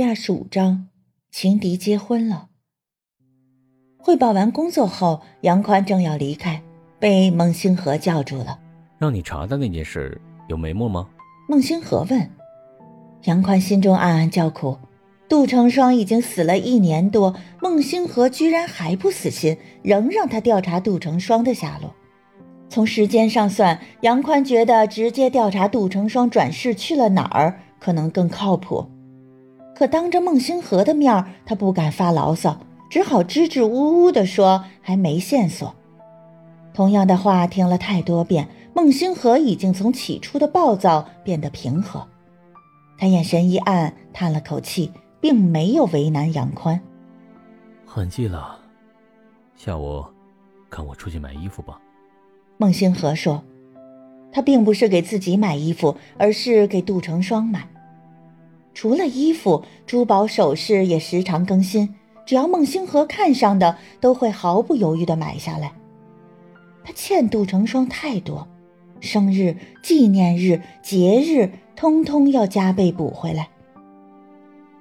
第二十五章，情敌结婚了。汇报完工作后，杨宽正要离开，被孟星河叫住了。让你查的那件事有眉目吗？孟星河问。杨宽心中暗暗叫苦：杜成双已经死了一年多，孟星河居然还不死心，仍让他调查杜成双的下落。从时间上算，杨宽觉得直接调查杜成双转世去了哪儿可能更靠谱。可当着孟星河的面他不敢发牢骚，只好支支吾吾地说还没线索。同样的话听了太多遍，孟星河已经从起初的暴躁变得平和。他眼神一暗，叹了口气，并没有为难杨宽。很记了，下午跟我出去买衣服吧。孟星河说：“他并不是给自己买衣服，而是给杜成双买。”除了衣服，珠宝首饰也时常更新。只要孟星河看上的，都会毫不犹豫地买下来。他欠杜成双太多，生日、纪念日、节日，通通要加倍补回来。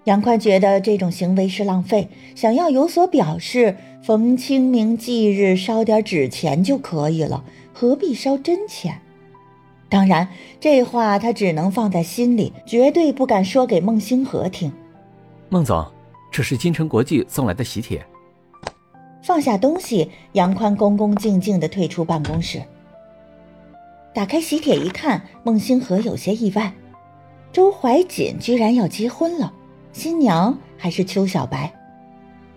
杨宽觉得这种行为是浪费，想要有所表示，逢清明祭日烧点纸钱就可以了，何必烧真钱？当然，这话他只能放在心里，绝对不敢说给孟星河听。孟总，这是金城国际送来的喜帖。放下东西，杨宽恭恭敬敬地退出办公室。打开喜帖一看，孟星河有些意外：周怀瑾居然要结婚了，新娘还是邱小白。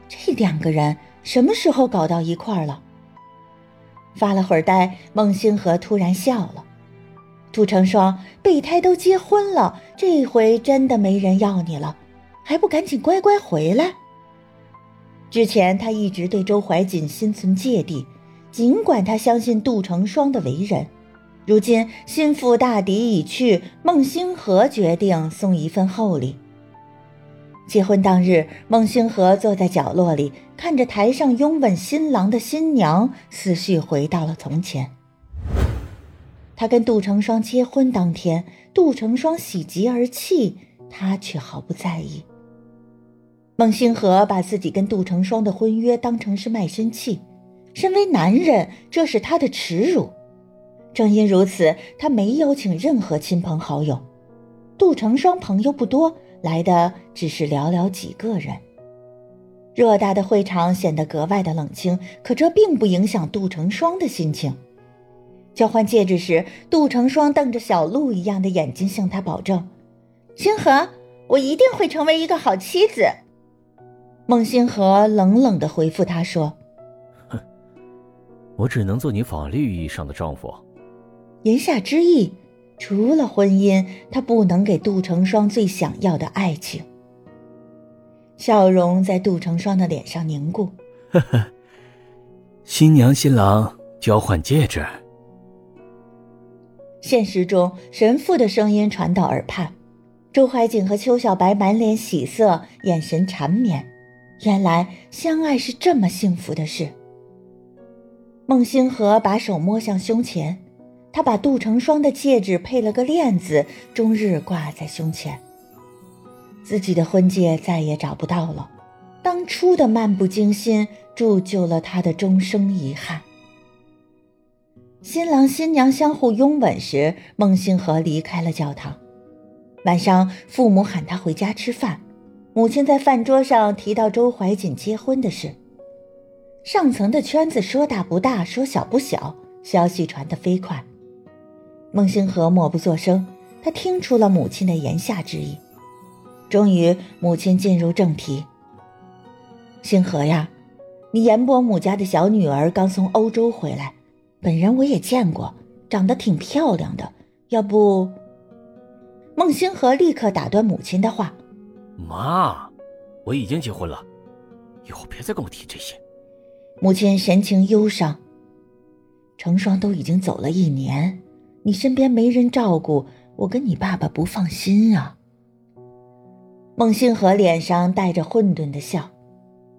这两个人什么时候搞到一块儿了？发了会儿呆，孟星河突然笑了。杜成双，备胎都结婚了，这回真的没人要你了，还不赶紧乖乖回来？之前他一直对周怀瑾心存芥蒂，尽管他相信杜成双的为人，如今心腹大敌已去，孟星河决定送一份厚礼。结婚当日，孟星河坐在角落里，看着台上拥吻新郎的新娘，思绪回到了从前。他跟杜成双结婚当天，杜成双喜极而泣，他却毫不在意。孟星河把自己跟杜成双的婚约当成是卖身契，身为男人，这是他的耻辱。正因如此，他没邀请任何亲朋好友。杜成双朋友不多，来的只是寥寥几个人。偌大的会场显得格外的冷清，可这并不影响杜成双的心情。交换戒指时，杜成双瞪着小鹿一样的眼睛向他保证：“星河，我一定会成为一个好妻子。”孟星河冷冷的回复他说：“哼，我只能做你法律意义上的丈夫。”言下之意，除了婚姻，他不能给杜成双最想要的爱情。笑容在杜成双的脸上凝固。呵呵，新娘新郎交换戒指。现实中，神父的声音传到耳畔，周怀瑾和邱小白满脸喜色，眼神缠绵。原来相爱是这么幸福的事。孟星河把手摸向胸前，他把杜成双的戒指配了个链子，终日挂在胸前。自己的婚戒再也找不到了，当初的漫不经心铸就了他的终生遗憾。新郎新娘相互拥吻时，孟星河离开了教堂。晚上，父母喊他回家吃饭。母亲在饭桌上提到周怀瑾结婚的事。上层的圈子说大不大，说小不小，消息传得飞快。孟星河默不作声，他听出了母亲的言下之意。终于，母亲进入正题：“星河呀，你严伯母家的小女儿刚从欧洲回来。”本人我也见过，长得挺漂亮的。要不，孟星河立刻打断母亲的话：“妈，我已经结婚了，以后别再跟我提这些。”母亲神情忧伤：“成双都已经走了一年，你身边没人照顾，我跟你爸爸不放心啊。”孟星河脸上带着混沌的笑：“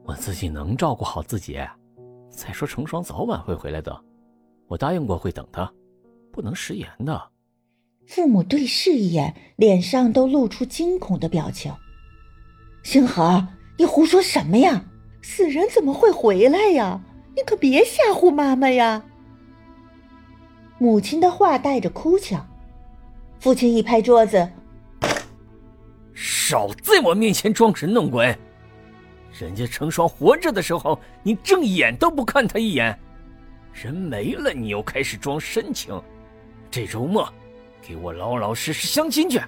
我自己能照顾好自己。再说成双早晚会回来的。”我答应过会等他，不能食言的。父母对视一眼，脸上都露出惊恐的表情。星河，你胡说什么呀？死人怎么会回来呀？你可别吓唬妈妈呀！母亲的话带着哭腔，父亲一拍桌子：“少在我面前装神弄鬼！人家成双活着的时候，你正眼都不看他一眼；人没了，你又开始装深情。这周末，给我老老实实相亲去！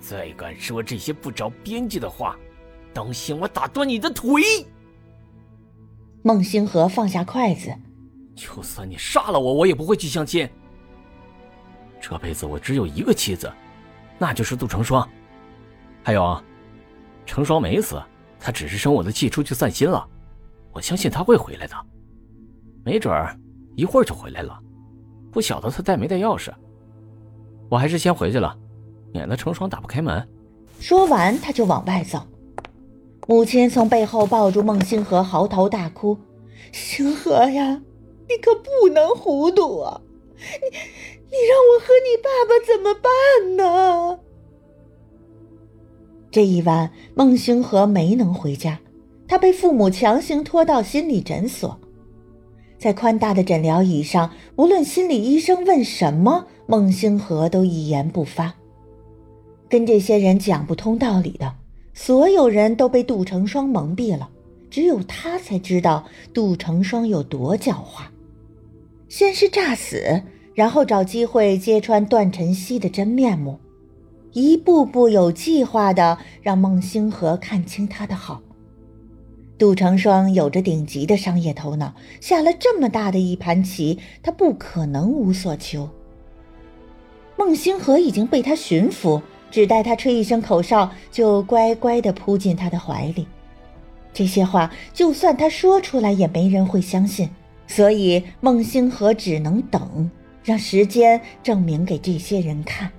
再敢说这些不着边际的话，当心我打断你的腿！”孟星河放下筷子，就算你杀了我，我也不会去相亲。这辈子我只有一个妻子，那就是杜成双。还有啊，成双没死，他只是生我的气出去散心了。我相信他会回来的，没准儿一会儿就回来了。不晓得他带没带钥匙。我还是先回去了，免得成双打不开门。说完，他就往外走。母亲从背后抱住孟星河，嚎啕大哭：“星河呀，你可不能糊涂啊！你，你让我和你爸爸怎么办呢？”这一晚，孟星河没能回家，他被父母强行拖到心理诊所，在宽大的诊疗椅上，无论心理医生问什么，孟星河都一言不发，跟这些人讲不通道理的。所有人都被杜成双蒙蔽了，只有他才知道杜成双有多狡猾。先是诈死，然后找机会揭穿段晨曦的真面目，一步步有计划的让孟星河看清他的好。杜成双有着顶级的商业头脑，下了这么大的一盘棋，他不可能无所求。孟星河已经被他驯服。只待他吹一声口哨，就乖乖地扑进他的怀里。这些话，就算他说出来，也没人会相信。所以孟星河只能等，让时间证明给这些人看。